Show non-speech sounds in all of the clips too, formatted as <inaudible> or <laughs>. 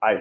Ay.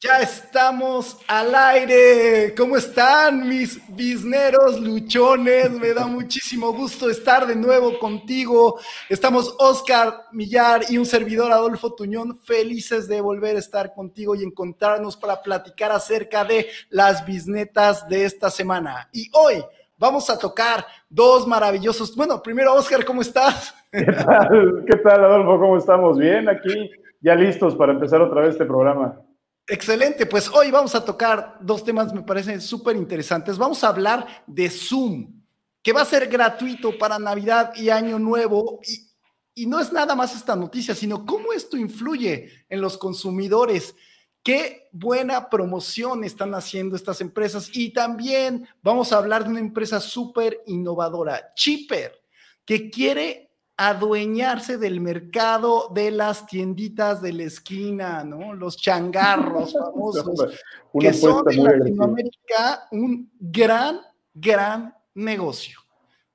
Ya estamos al aire. ¿Cómo están mis bisneros luchones? Me da muchísimo gusto estar de nuevo contigo. Estamos Oscar Millar y un servidor Adolfo Tuñón felices de volver a estar contigo y encontrarnos para platicar acerca de las bisnetas de esta semana. Y hoy vamos a tocar dos maravillosos. Bueno, primero Oscar, ¿cómo estás? ¿Qué tal? ¿Qué tal Adolfo? ¿Cómo estamos? Bien, aquí ya listos para empezar otra vez este programa. Excelente, pues hoy vamos a tocar dos temas me parecen súper interesantes. Vamos a hablar de Zoom, que va a ser gratuito para Navidad y Año Nuevo. Y, y no es nada más esta noticia, sino cómo esto influye en los consumidores. Qué buena promoción están haciendo estas empresas. Y también vamos a hablar de una empresa súper innovadora, Chipper, que quiere adueñarse del mercado de las tienditas de la esquina, ¿no? Los changarros <laughs> famosos, que son en Latinoamérica un gran, gran negocio.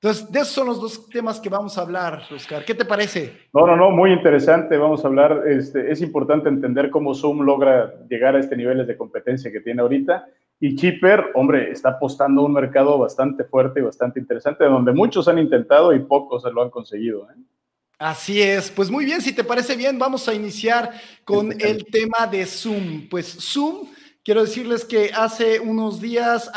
Entonces, de esos son los dos temas que vamos a hablar, Oscar. ¿Qué te parece? No, no, no, muy interesante. Vamos a hablar, este, es importante entender cómo Zoom logra llegar a este niveles de competencia que tiene ahorita y Chipper, hombre, está apostando a un mercado bastante fuerte y bastante interesante, donde muchos han intentado y pocos se lo han conseguido. ¿eh? Así es, pues muy bien, si te parece bien, vamos a iniciar con el tema de Zoom. Pues Zoom, quiero decirles que hace unos días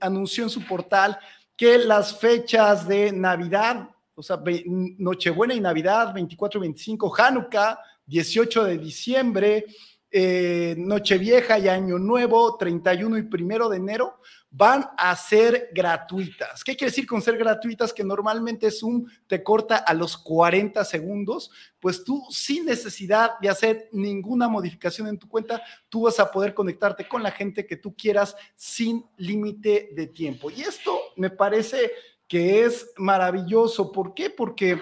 anunció en su portal que las fechas de Navidad, o sea, Nochebuena y Navidad, 24 y 25, Hanukkah, 18 de diciembre, eh, Nochevieja y Año Nuevo, 31 y primero de enero, van a ser gratuitas. ¿Qué quiere decir con ser gratuitas? Que normalmente Zoom te corta a los 40 segundos, pues tú sin necesidad de hacer ninguna modificación en tu cuenta, tú vas a poder conectarte con la gente que tú quieras sin límite de tiempo. Y esto me parece que es maravilloso. ¿Por qué? Porque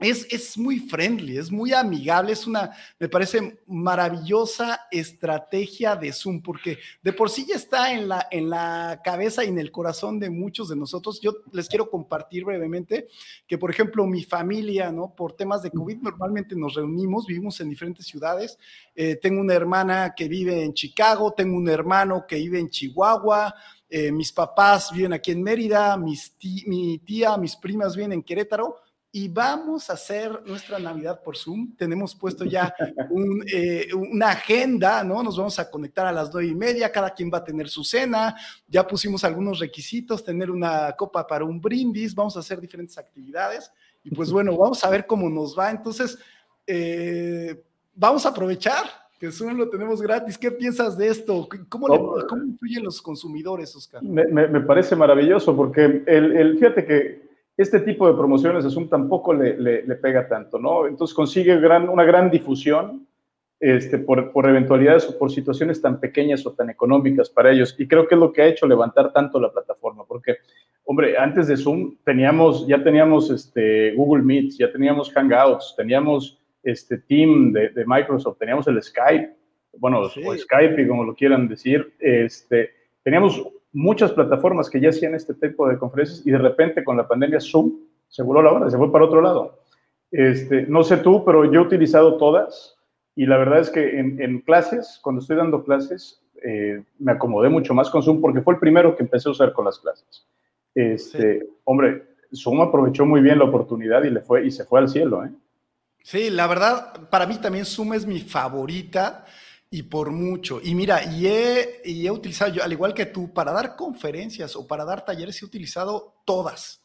es, muy friendly, es muy amigable, es una, me parece, maravillosa estrategia de Zoom, porque de por sí ya está en la, en la cabeza y en el corazón de muchos de nosotros. Yo les quiero compartir brevemente que, por ejemplo, mi familia, ¿no? Por temas de COVID, normalmente nos reunimos, vivimos en diferentes ciudades. Eh, tengo una hermana que vive en Chicago, tengo un hermano que vive en Chihuahua. Eh, mis papás viven aquí en Mérida, mi tía, mis primas viven en Querétaro y vamos a hacer nuestra Navidad por Zoom. Tenemos puesto ya eh, una agenda, ¿no? Nos vamos a conectar a las nueve y media, cada quien va a tener su cena, ya pusimos algunos requisitos, tener una copa para un brindis, vamos a hacer diferentes actividades y pues bueno, vamos a ver cómo nos va. Entonces, eh, vamos a aprovechar que Zoom lo tenemos gratis. ¿Qué piensas de esto? ¿Cómo, influyen los consumidores, Oscar? Me, parece maravilloso porque el, el, fíjate que este tipo de promociones a Zoom tampoco le, le, pega tanto, ¿no? Entonces consigue gran, una gran difusión este, por, por, eventualidades o por situaciones tan pequeñas o tan económicas para ellos. Y creo que es lo que ha hecho levantar tanto la plataforma, porque, hombre, antes de Zoom teníamos, ya teníamos este, Google Meet, ya teníamos Hangouts, teníamos este Team de, de Microsoft, teníamos el Skype, bueno, o Skype, como lo quieran decir, este, teníamos muchas plataformas que ya hacían este tipo de conferencias y de repente con la pandemia Zoom se voló la hora, se fue para otro lado. Este, no sé tú, pero yo he utilizado todas y la verdad es que en, clases, cuando estoy dando clases, eh, me acomodé mucho más con Zoom porque fue el primero que empecé a usar con las clases. Este, Hombre, Zoom aprovechó muy bien la oportunidad y, le fue, y se fue al cielo. ¿eh? Sí, la verdad, para mí también Zoom es mi favorita y por mucho. Y mira, y he, y he utilizado, yo, al igual que tú, para dar conferencias o para dar talleres, he utilizado todas.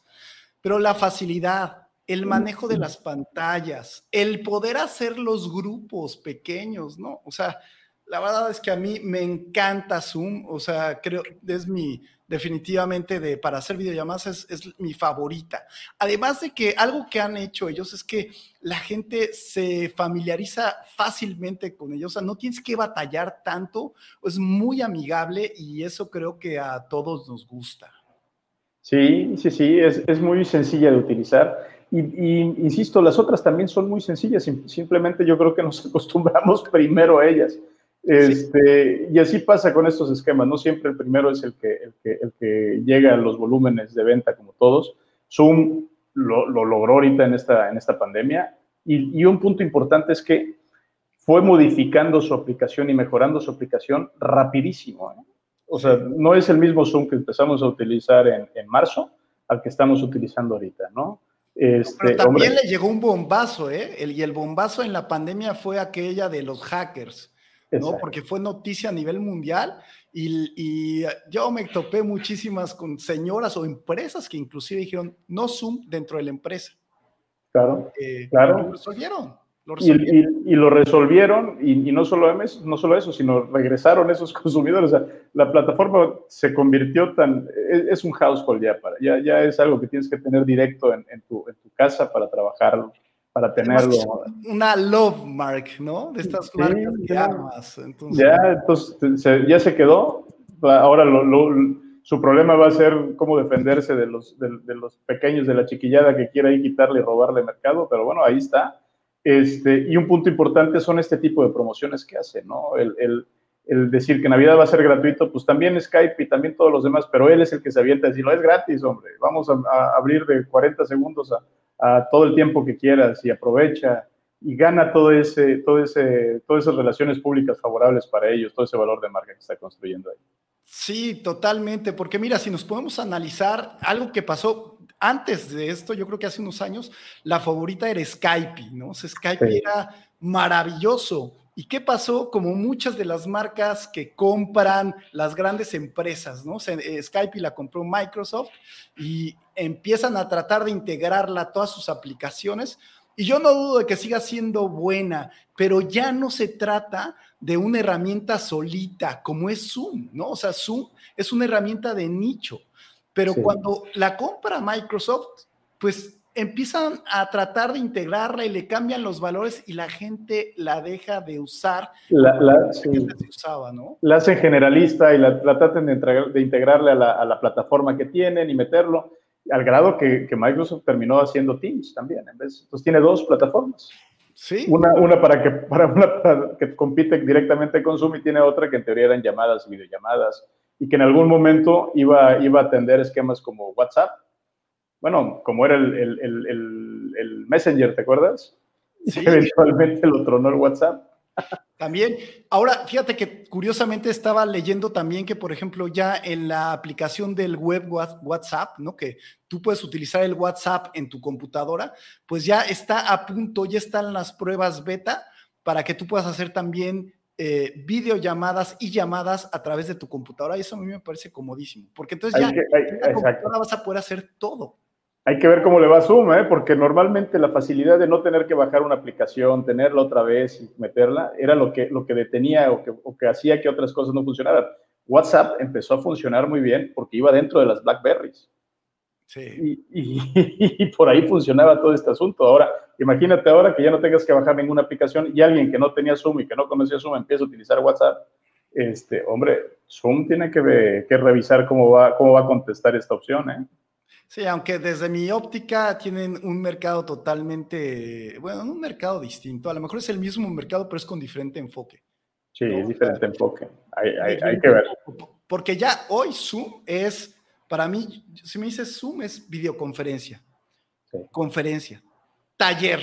Pero la facilidad, el manejo de las pantallas, el poder hacer los grupos pequeños, ¿no? O sea, la verdad es que a mí me encanta Zoom, o sea, creo, es mi, definitivamente de, para hacer videollamadas es, es, mi favorita. Además de que algo que han hecho ellos es que la gente se familiariza fácilmente con ellos, o sea, no tienes que batallar tanto, es muy amigable y eso creo que a todos nos gusta. Sí, sí, sí, es, es muy sencilla de utilizar. Y, y, insisto, las otras también son muy sencillas, simplemente yo creo que nos <laughs> acostumbramos primero a ellas. Este, Y así pasa con estos esquemas, no siempre el primero es el que, el que, llega a los volúmenes de venta como todos. Zoom lo, logró ahorita en esta, en esta pandemia y, un punto importante es que fue modificando su aplicación y mejorando su aplicación rapidísimo. ¿eh? O sea, no es el mismo Zoom que empezamos a utilizar en, en marzo al que estamos utilizando ahorita, ¿no? Este, Pero también le llegó un bombazo, ¿eh? El, y el bombazo en la pandemia fue aquella de los hackers, ¿no? Porque fue noticia a nivel mundial y, y, yo me topé muchísimas con señoras o empresas que inclusive dijeron no Zoom dentro de la empresa. Claro, eh, claro. Lo resolvieron. Y, lo resolvieron, y, no, solo eso, no solo eso, sino regresaron esos <laughs> consumidores. O sea, la plataforma se convirtió tan. Es, un household ya, para, ya, ya es algo que tienes que tener directo en, tu, en tu, casa para trabajarlo, para tenerlo. Una love mark, ¿no? De estas marcas de armas. Ya, entonces se, ya se quedó. Ahora su problema va a ser cómo defenderse de los, de, de los pequeños de la chiquillada que quiera ahí quitarle y robarle mercado, pero bueno, ahí está este, y un punto importante son este tipo de promociones que hace, ¿no? El, el, el, decir que Navidad va a ser gratuito, pues también Skype y también todos los demás, pero él es el que se avienta a decir, no es gratis, hombre, vamos a, abrir de 40 segundos a, a, todo el tiempo que quieras y aprovecha y gana todo ese, todo ese, todas esas relaciones públicas favorables para ellos, todo ese valor de marca que está construyendo ahí. Sí, totalmente, porque mira, si nos podemos analizar algo que pasó, antes de esto, yo creo que hace unos años, la favorita era Skype, ¿no? Skype era maravilloso. ¿Y qué pasó? Como muchas de las marcas que compran las grandes empresas, ¿no? Eh, Skype la compró Microsoft y empiezan a tratar de integrarla a todas sus aplicaciones. Y yo no dudo de que siga siendo buena, pero ya no se trata de una herramienta solita como es Zoom, ¿no? O sea, Zoom es una herramienta de nicho. Pero cuando la compra Microsoft, pues empiezan a tratar de integrarla y le cambian los valores y la gente la deja de usar. La, la, usaba, ¿no? la hacen generalista y la, tratan de, de integrarle a la, a la, plataforma que tienen y meterlo, al grado que, que Microsoft terminó haciendo Teams también. En vez, entonces tiene dos plataformas. Sí. Una, una, para, que, <laughs> para una para que compite directamente con Zoom y tiene otra que en teoría eran llamadas y videollamadas y que en algún momento iba, iba a atender esquemas como WhatsApp. Bueno, como era el, el, el, el Messenger, ¿te acuerdas? Sí. <laughs> eventualmente lo tronó el WhatsApp. <laughs> También, ahora fíjate que curiosamente estaba leyendo también que, por ejemplo, ya en la aplicación del web WhatsApp, ¿no? Que tú puedes utilizar el WhatsApp en tu computadora, pues ya está a punto, ya están las pruebas beta para que tú puedas hacer también eh, videollamadas y llamadas a través de tu computadora. Y eso a mí me parece comodísimo, porque entonces ya en la computadora vas a poder hacer todo. Hay que ver cómo le va a Zoom, ¿eh? porque normalmente la facilidad de no tener que bajar una aplicación, tenerla otra vez y meterla, era lo que, lo que detenía o que, o que hacía que otras cosas no funcionaran. WhatsApp empezó a funcionar muy bien porque iba dentro de las Blackberries. Sí. Y, y, <laughs> por ahí funcionaba todo este asunto. Ahora, imagínate ahora que ya no tengas que bajar ninguna aplicación y alguien que no tenía Zoom y que no conocía Zoom empieza a utilizar WhatsApp. Este, hombre, Zoom tiene que, que revisar cómo va, cómo va a contestar esta opción. ¿eh? Sí, aunque desde mi óptica tienen un mercado totalmente, bueno, un mercado distinto. A lo mejor es el mismo mercado, pero es con diferente enfoque. Sí, es diferente enfoque. Hay, hay, hay que ver. Porque ya hoy Zoom es para mí, si me dices Zoom, es videoconferencia, conferencia, taller.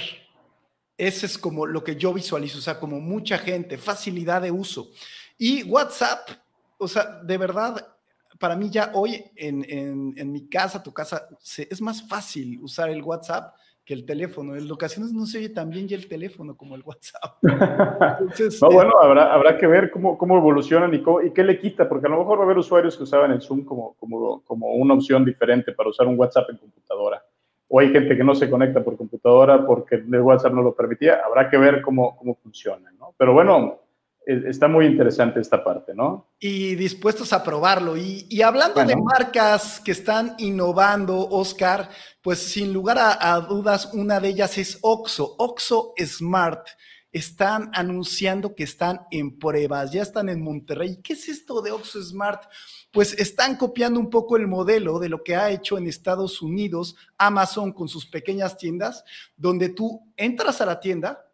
Ese es como lo que yo visualizo, o sea, como mucha gente, facilidad de uso. Y WhatsApp, o sea, de verdad, para mí ya hoy en, en mi casa, tu casa, es más fácil usar el WhatsApp que el teléfono. En ocasiones no se oye tan bien ya el teléfono como el WhatsApp. <laughs> no, bueno, habrá, habrá que ver cómo, cómo evolucionan y, y, qué le quita, porque a lo mejor va a haber usuarios que usaban el Zoom como, como, como una opción diferente para usar un WhatsApp en computadora. O hay gente que no se conecta por computadora porque el WhatsApp no lo permitía. Habrá que ver cómo, cómo funciona, ¿no? Pero bueno, está muy interesante esta parte, ¿no? Y dispuestos a probarlo. Y, hablando de marcas que están innovando, Oscar, pues sin lugar a, dudas, una de ellas es Oxo, Oxo Smart. Están anunciando que están en pruebas, ya están en Monterrey. ¿Qué es esto de Oxo Smart? Pues están copiando un poco el modelo de lo que ha hecho en Estados Unidos Amazon con sus pequeñas tiendas, donde tú entras a la tienda,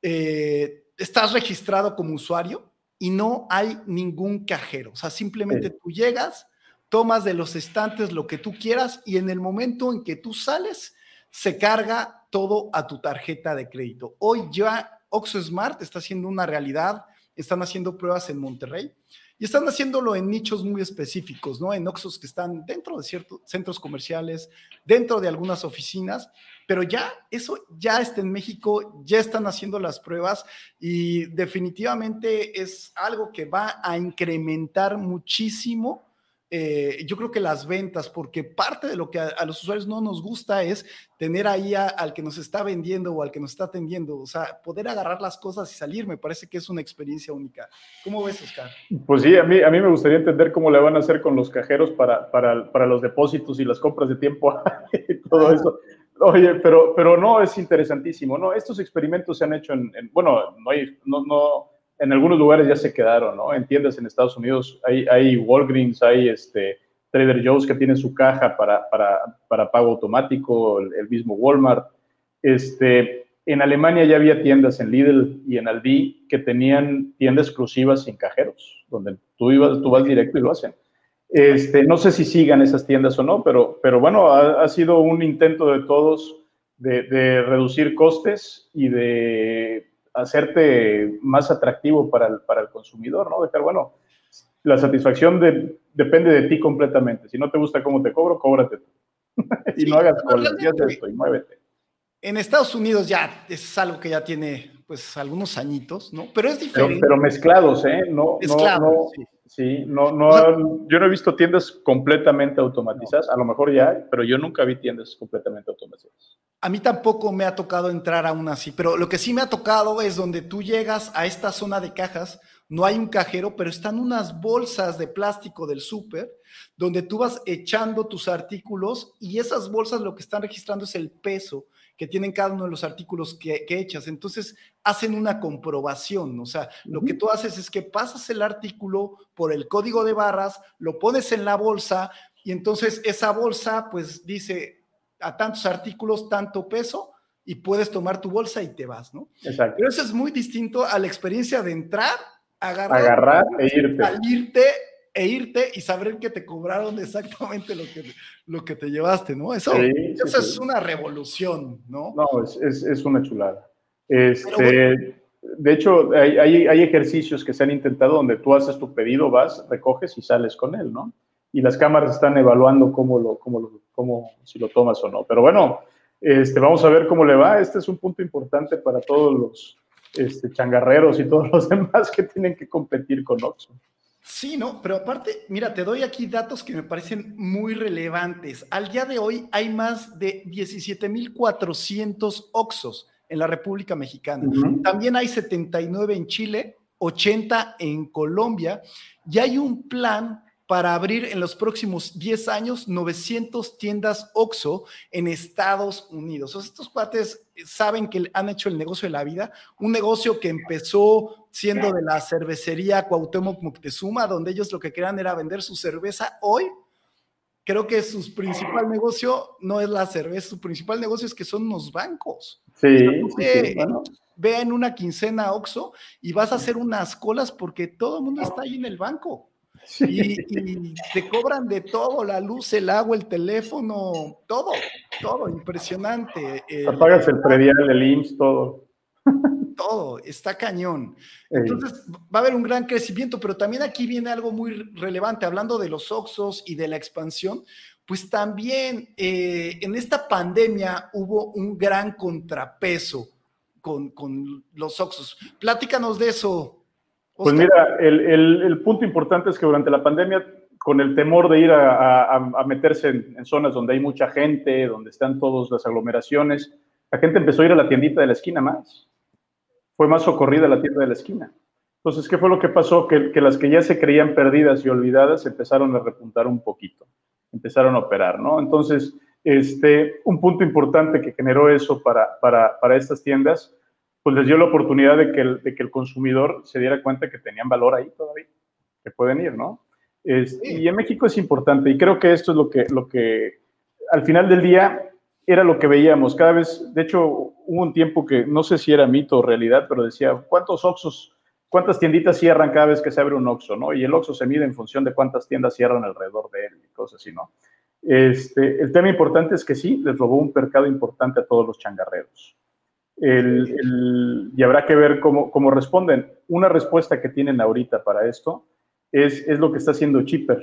eh, estás registrado como usuario y no hay ningún cajero. O sea, simplemente tú llegas, tomas de los estantes lo que tú quieras y en el momento en que tú sales, se carga todo a tu tarjeta de crédito. Hoy ya Oxo Smart está haciendo una realidad, están haciendo pruebas en Monterrey y están haciéndolo en nichos muy específicos, ¿no? En Oxos que están dentro de ciertos centros comerciales, dentro de algunas oficinas, pero ya eso ya está en México, ya están haciendo las pruebas y definitivamente es algo que va a incrementar muchísimo eh, yo creo que las ventas, porque parte de lo que a, los usuarios no nos gusta es tener ahí al que nos está vendiendo o al que nos está atendiendo, o sea, poder agarrar las cosas y salir, me parece que es una experiencia única. ¿Cómo ves, Oscar? Pues sí, a mí, a mí me gustaría entender cómo le van a hacer con los cajeros para, para, para los depósitos y las compras de tiempo <laughs> y todo eso. Oye, pero, pero no, es interesantísimo, ¿no? Estos experimentos se han hecho en, en bueno, no hay, no, no, en algunos lugares ya se quedaron, ¿no? En tiendas en Estados Unidos hay, hay Walgreens, hay este, Trader Joe's que tienen su caja para, para, para pago automático, el, mismo Walmart. Este, en Alemania ya había tiendas en Lidl y en Aldi que tenían tiendas exclusivas sin cajeros, donde tú, ibas, tú vas directo y lo hacen. Este, no sé si sigan esas tiendas o no, pero, pero bueno, ha, ha sido un intento de todos de, de reducir costes y de hacerte más atractivo para el, para el consumidor, ¿no? Dejar, bueno, la satisfacción de, depende de ti completamente. Si no te gusta cómo te cobro, cóbrate tú. <laughs> y no hagas colas, esto y muévete. En Estados Unidos ya es algo que ya tiene pues algunos añitos, ¿no? Pero es diferente. Pero, mezclados, ¿eh? No, mezclados, no, sí. Sí. no, no, yo no he visto tiendas completamente automatizadas, a lo mejor ya hay, pero yo nunca vi tiendas completamente automatizadas. A mí tampoco me ha tocado entrar aún así, pero lo que sí me ha tocado es donde tú llegas a esta zona de cajas, no hay un cajero, pero están unas bolsas de plástico del súper donde tú vas echando tus artículos y esas bolsas lo que están registrando es el peso que tienen cada uno de los artículos que, echas. Entonces hacen una comprobación, o sea, lo que tú haces es que pasas el artículo por el código de barras, lo pones en la bolsa y entonces esa bolsa pues dice a tantos artículos, tanto peso, y puedes tomar tu bolsa y te vas, ¿no? Exacto. Pero eso es muy distinto a la experiencia de entrar, agarrar, agarrar e irte. Salirte e irte y saber que te cobraron exactamente lo que, lo que te llevaste, ¿no? Eso, eso es una revolución, ¿no? No, es, es, es una chulada. Este, De hecho, hay, hay, hay, ejercicios que se han intentado donde tú haces tu pedido, vas, recoges y sales con él, ¿no? y las cámaras están evaluando cómo lo, cómo lo, cómo, si lo tomas o no. Pero bueno, este, vamos a ver cómo le va. Este es un punto importante para todos los este, changarreros y todos los <laughs> demás que tienen que competir con Oxxo. Sí, no, pero aparte, mira, te doy aquí datos que me parecen muy relevantes. Al día de hoy hay más de 17.400 Oxos en la República Mexicana. También hay 79 en Chile, 80 en Colombia, y hay un plan para abrir en los próximos 10 años 900 tiendas OXO en Estados Unidos. estos cuates saben que han hecho el negocio de la vida, un negocio que empezó siendo de la cervecería Cuauhtémoc Moctezuma, donde ellos lo que querían era vender su cerveza. Hoy creo que su principal negocio no es la cerveza, su principal negocio es que son los bancos. Sí, ve, en una quincena OXO y vas a hacer unas colas porque todo el mundo está ahí en el banco. Y, te cobran de todo, la luz, el agua, el teléfono, todo, todo, impresionante. Apagas el predial, el IMSS, todo. Todo, está cañón. Entonces va a haber un gran crecimiento, pero también aquí viene algo muy relevante, hablando de los Oxos y de la expansión, pues también eh, en esta pandemia hubo un gran contrapeso con, con los Oxos. Pláticanos de eso, pues mira, el, punto importante es que durante la pandemia, con el temor de ir a, meterse en, zonas donde hay mucha gente, donde están todas las aglomeraciones, la gente empezó a ir a la tiendita de la esquina más. Fue más socorrida la tienda de la esquina. Entonces, ¿qué fue lo que pasó? Que, las que ya se creían perdidas y olvidadas empezaron a repuntar un poquito, empezaron a operar, ¿no? Entonces, este, un punto importante que generó eso para, para, para estas tiendas pues les dio la oportunidad de que, el, de que el consumidor se diera cuenta que tenían valor ahí todavía, que pueden ir, ¿no? Y en México es importante y creo que esto es lo que, lo que al final del día era lo que veíamos. Cada vez, de hecho, hubo un tiempo que no sé si era mito o realidad, pero decía, ¿cuántos Oxos, cuántas tienditas cierran cada vez que se abre un Oxo, ¿no? Y el Oxo se mide en función de cuántas tiendas cierran alrededor de él y cosas así, ¿no? Este, el tema importante es que sí, les robó un mercado importante a todos los changarreros. Y habrá que ver cómo, cómo, responden. Una respuesta que tienen ahorita para esto es, es lo que está haciendo Chipper.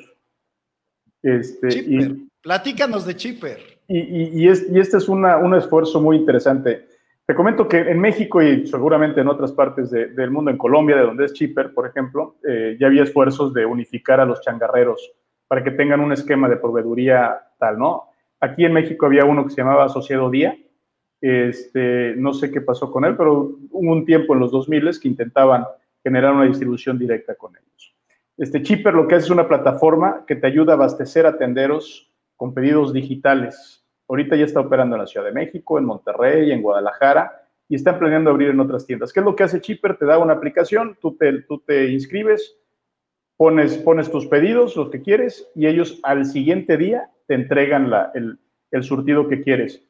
Este, Chipper. Platícanos de Chipper. Y, y, este es un esfuerzo muy interesante. Te comento que en México y seguramente en otras partes del mundo, en Colombia, de donde es Chipper, por ejemplo, eh, ya había esfuerzos de unificar a los changarreros para que tengan un esquema de proveeduría tal, ¿no? Aquí en México había uno que se llamaba Asociado Día, este, no sé qué pasó con él, pero hubo un tiempo en los 2000 que intentaban generar una distribución directa con ellos. Este Chipper lo que hace es una plataforma que te ayuda a abastecer a tenderos con pedidos digitales. Ahorita ya está operando en la Ciudad de México, en Monterrey, en Guadalajara, y están planeando abrir en otras tiendas. ¿Qué es lo que hace Chipper? Te da una aplicación, tú te, inscribes, pones, tus pedidos, los que quieres, y ellos al siguiente día te entregan el, el surtido que quieres.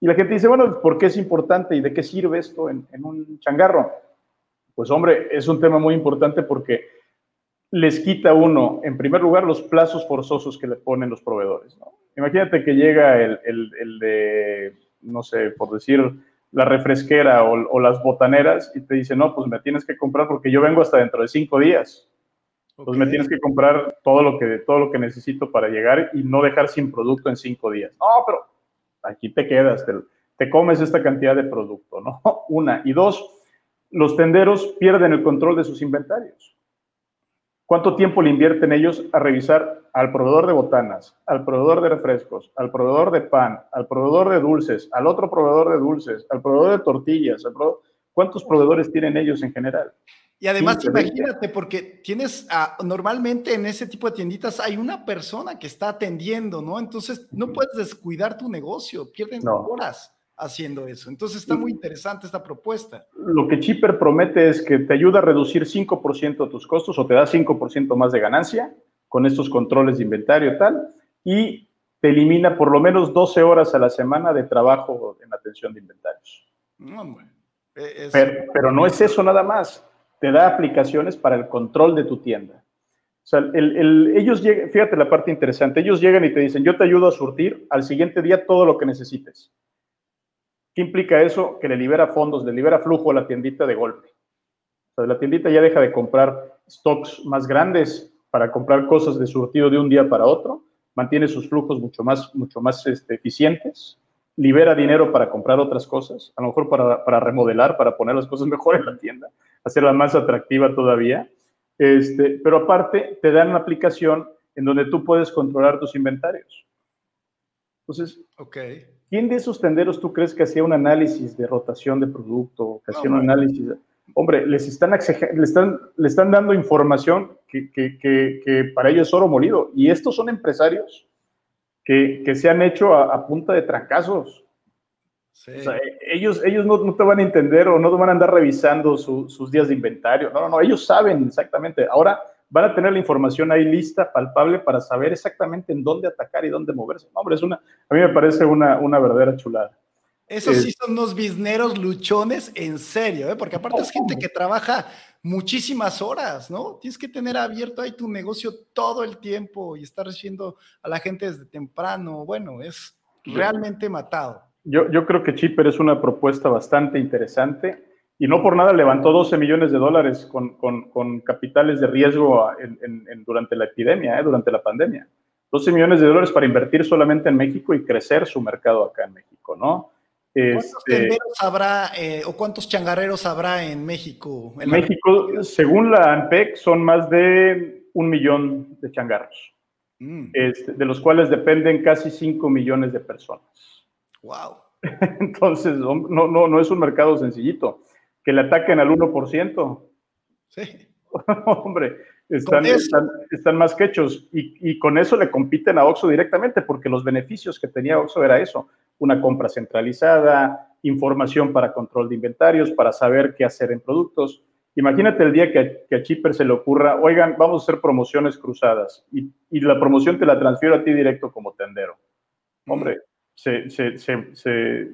Y la gente dice, bueno, ¿por qué es importante y de qué sirve esto en, un changarro? Pues hombre, es un tema muy importante porque les quita uno, en primer lugar, los plazos forzosos que le ponen los proveedores. Imagínate que llega el, de, no sé, por decir, la refresquera o, las botaneras y te dice, no, pues me tienes que comprar porque yo vengo hasta dentro de cinco días. Pues me tienes que comprar todo lo que, todo lo que necesito para llegar y no dejar sin producto en cinco días. No, pero aquí te quedas, te, comes esta cantidad de producto, ¿no? <laughs> Una. Y dos, los tenderos pierden el control de sus inventarios. ¿Cuánto tiempo le invierten ellos a revisar al proveedor de botanas, al proveedor de refrescos, al proveedor de pan, al proveedor de dulces, al otro proveedor de dulces, al proveedor de tortillas? ¿Cuántos proveedores tienen ellos en general? Y además, imagínate, porque tienes, normalmente en ese tipo de tienditas hay una persona que está atendiendo, ¿no? Entonces, no puedes descuidar tu negocio, pierden horas haciendo eso. Entonces, está muy interesante esta propuesta. Lo que Chipper promete es que te ayuda a reducir 5% tus costos o te da 5% más de ganancia con estos controles de inventario y tal, y te elimina por lo menos 12 horas a la semana de trabajo en atención de inventarios. No, pero no es eso nada más te da aplicaciones para el control de tu tienda. O sea, ellos llegan, fíjate la parte interesante, ellos llegan y te dicen, yo te ayudo a surtir al siguiente día todo lo que necesites. ¿Qué implica eso? Que le libera fondos, le libera flujo a la tiendita de golpe. O sea, la tiendita ya deja de comprar stocks más grandes para comprar cosas de surtido de un día para otro, mantiene sus flujos mucho más, mucho más este, eficientes, libera dinero para comprar otras cosas, a lo mejor para, para remodelar, para poner las cosas <laughs> mejor en la tienda hacerla más atractiva todavía. Este, pero aparte, te dan una aplicación en donde tú puedes controlar tus inventarios. Entonces, okay. ¿quién de esos tenderos tú crees que hacía un análisis de rotación de producto, que hacía un análisis? Hombre, les están, le están, le están dando información que, que, que, para ellos es oro molido. Y estos son empresarios que, se han hecho a, a punta de trancazos. E, ellos, ellos no, te van a entender o no te van a andar revisando sus días de inventario. No, no, no, ellos saben exactamente. Ahora van a tener la información ahí lista, palpable, para saber exactamente en dónde atacar y dónde moverse. hombre, es una, a mí me parece una, una verdadera chulada. Esos sí son unos bizneros luchones en serio, ¿eh? porque aparte es gente que trabaja muchísimas horas, ¿no? Tienes que tener abierto ahí tu negocio todo el tiempo y estar recibiendo a la gente desde temprano. Bueno, es realmente matado. Yo, yo creo que Chipper es una propuesta bastante interesante y no por nada levantó 12 millones de dólares con, con, con capitales de riesgo en, durante la epidemia, ¿eh? durante la pandemia. 12 millones de dólares para invertir solamente en México y crecer su mercado acá en México, ¿no? ¿Cuántos este, habrá eh, o cuántos changarreros habrá en México? En México, según la ANPEC, son más de un millón de changarros, mm. este, de los cuales dependen casi 5 millones de personas. Wow. <laughs> Entonces, no, no, no es un mercado sencillito. Que le ataquen al 1%. Sí. <laughs> Hombre, están, están, más que hechos. Y, y, con eso le compiten a Oxxo directamente, porque los beneficios que tenía Oxxo era eso. Una compra centralizada, información para control de inventarios, para saber qué hacer en productos. Imagínate el día que, que a Chipper se le ocurra, oigan, vamos a hacer promociones cruzadas y, y la promoción te la transfiero a ti directo como tendero. Hombre, se, se, se,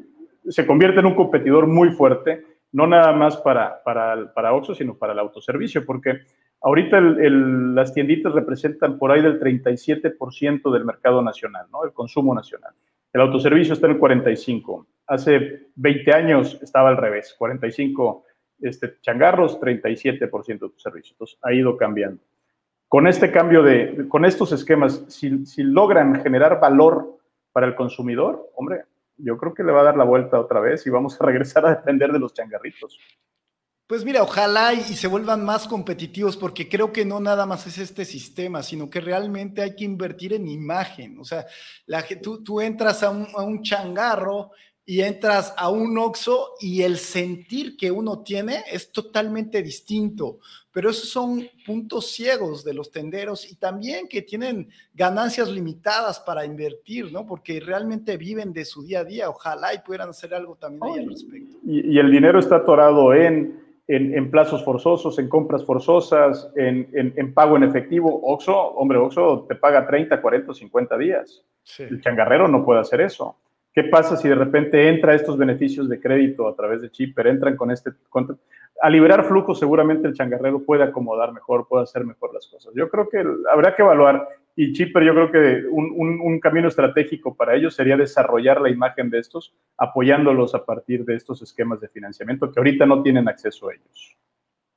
se, convierte en un competidor muy fuerte, no nada más para, para, para Oxxo, sino para el autoservicio, porque ahorita el, las tienditas representan por ahí del 37% del mercado nacional, ¿no? el consumo nacional. El autoservicio está en el 45%. Hace 20 años estaba al revés, 45 este, changarros, 37% de tu servicio. Entonces, ha ido cambiando. Con este cambio de, con estos esquemas, si, si logran generar valor para el consumidor, hombre, yo creo que le va a dar la vuelta otra vez y vamos a <laughs> regresar a depender de los changarritos. Pues mira, ojalá y, se vuelvan más competitivos porque creo que no nada más es este sistema, sino que realmente hay que invertir en imagen. O sea, la, tú, tú entras a un, a un changarro y entras a un Oxxo y el sentir que uno tiene es totalmente distinto. Pero esos son puntos ciegos de los tenderos y también que tienen ganancias limitadas para invertir, ¿no? Porque realmente viven de su día a día. Ojalá y pudieran hacer algo también ahí al respecto. Y, el dinero está atorado en, en, plazos forzosos, en compras forzosas, en, en, pago en efectivo. Oxxo, hombre, Oxxo te paga 30, 40, 50 días. El changarrero no puede hacer eso. ¿Qué pasa si de repente entra estos beneficios de crédito a través de Chipper? Entran con este... a liberar flujo seguramente el changarrero puede acomodar mejor, puede hacer mejor las cosas. Yo creo que habrá que evaluar y Chipper yo creo que un, un, camino estratégico para ellos sería desarrollar la imagen de estos, apoyándolos a partir de estos esquemas de financiamiento que ahorita no tienen acceso a ellos.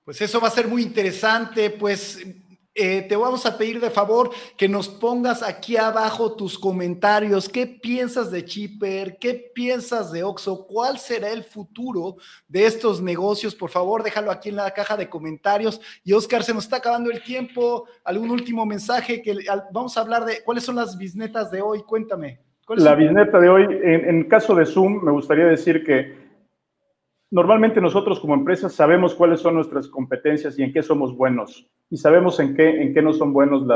Pues eso va a ser muy interesante, pues eh, te vamos a pedir de favor que nos pongas aquí abajo tus comentarios. ¿Qué piensas de Chipper? ¿Qué piensas de Oxo? ¿Cuál será el futuro de estos negocios? Por favor, déjalo aquí en la caja de comentarios. Y Oscar, se nos está acabando el tiempo. ¿Algún último mensaje? que Vamos a hablar de cuáles son las bisnetas de hoy. Cuéntame. La bisneta de hoy, en, en caso de Zoom, me gustaría decir que Normalmente nosotros como empresas sabemos cuáles son nuestras competencias y en qué somos buenos y sabemos en qué, en qué no son buenos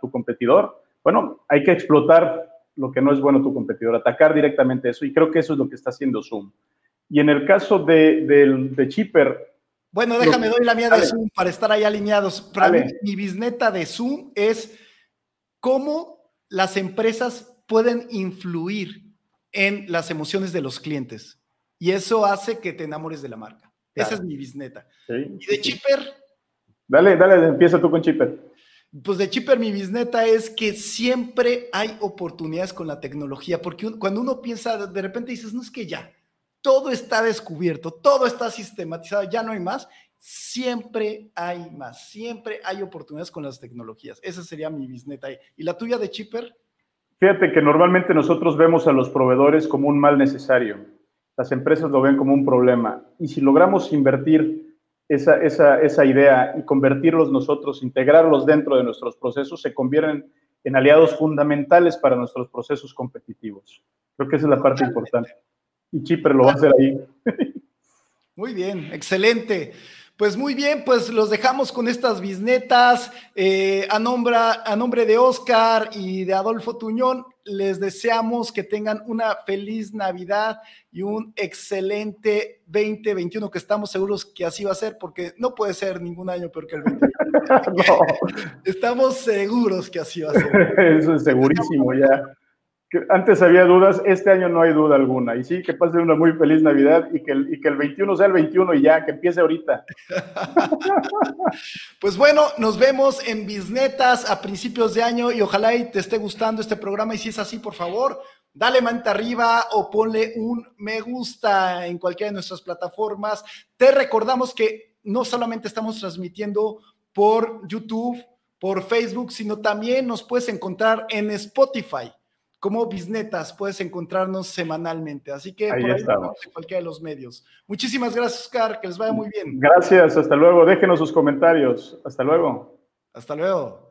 tu competidor. Bueno, hay que explotar lo que no es bueno tu competidor, atacar directamente eso y creo que eso es lo que está haciendo Zoom. Y en el caso de, de, Chipper... Bueno, déjame, doy la mía de Zoom para estar ahí alineados. Para mí, mi bisneta de Zoom es cómo las empresas pueden influir en las emociones de los clientes. Y eso hace que te enamores de la marca. Esa es mi bisneta. Y de Chipper. Dale, dale, empieza tú con Chipper. Pues de Chipper mi bisneta es que siempre hay oportunidades con la tecnología, porque cuando uno piensa, de repente dices, no es que ya, todo está descubierto, todo está sistematizado, ya no hay más, siempre hay más, siempre hay oportunidades con las tecnologías. Esa sería mi bisneta. ¿Y la tuya de Chipper? Fíjate que normalmente nosotros vemos a los proveedores como un mal necesario las empresas lo ven como un problema. Y si logramos invertir esa, esa, esa idea y convertirlos nosotros, integrarlos dentro de nuestros procesos, se convierten en aliados fundamentales para nuestros procesos competitivos. Creo que esa es la parte importante. Y Chipre lo va a hacer ahí. <laughs> Muy bien, excelente. Pues muy bien, pues los dejamos con estas bisnetas. Eh, a, nombre, a nombre de Oscar y de Adolfo Tuñón, les deseamos que tengan una feliz Navidad y un excelente 2021, que estamos seguros que así va a ser, porque no puede ser ningún año peor que el 2021. <laughs> Estamos seguros que así va a ser. <laughs> Eso es segurísimo ya antes había dudas, este año no hay duda alguna. Y sí, que pase una muy feliz Navidad y que, el, y que el 21 sea el 21 y ya, que empiece ahorita. <laughs> Pues bueno, nos vemos en Bisnetas a principios de año y ojalá y te esté gustando este programa. Y si es así, por favor, dale manta arriba o ponle un me gusta en cualquiera de nuestras plataformas. Te recordamos que no solamente estamos transmitiendo por YouTube, por Facebook, sino también nos puedes encontrar en Spotify como Bisnetas puedes encontrarnos semanalmente. Así que ahí, por ahí estamos. en cualquiera de los medios. Muchísimas gracias, Oscar. Que les vaya muy bien. Gracias. Hasta luego. Déjenos sus comentarios. Hasta luego. Hasta luego.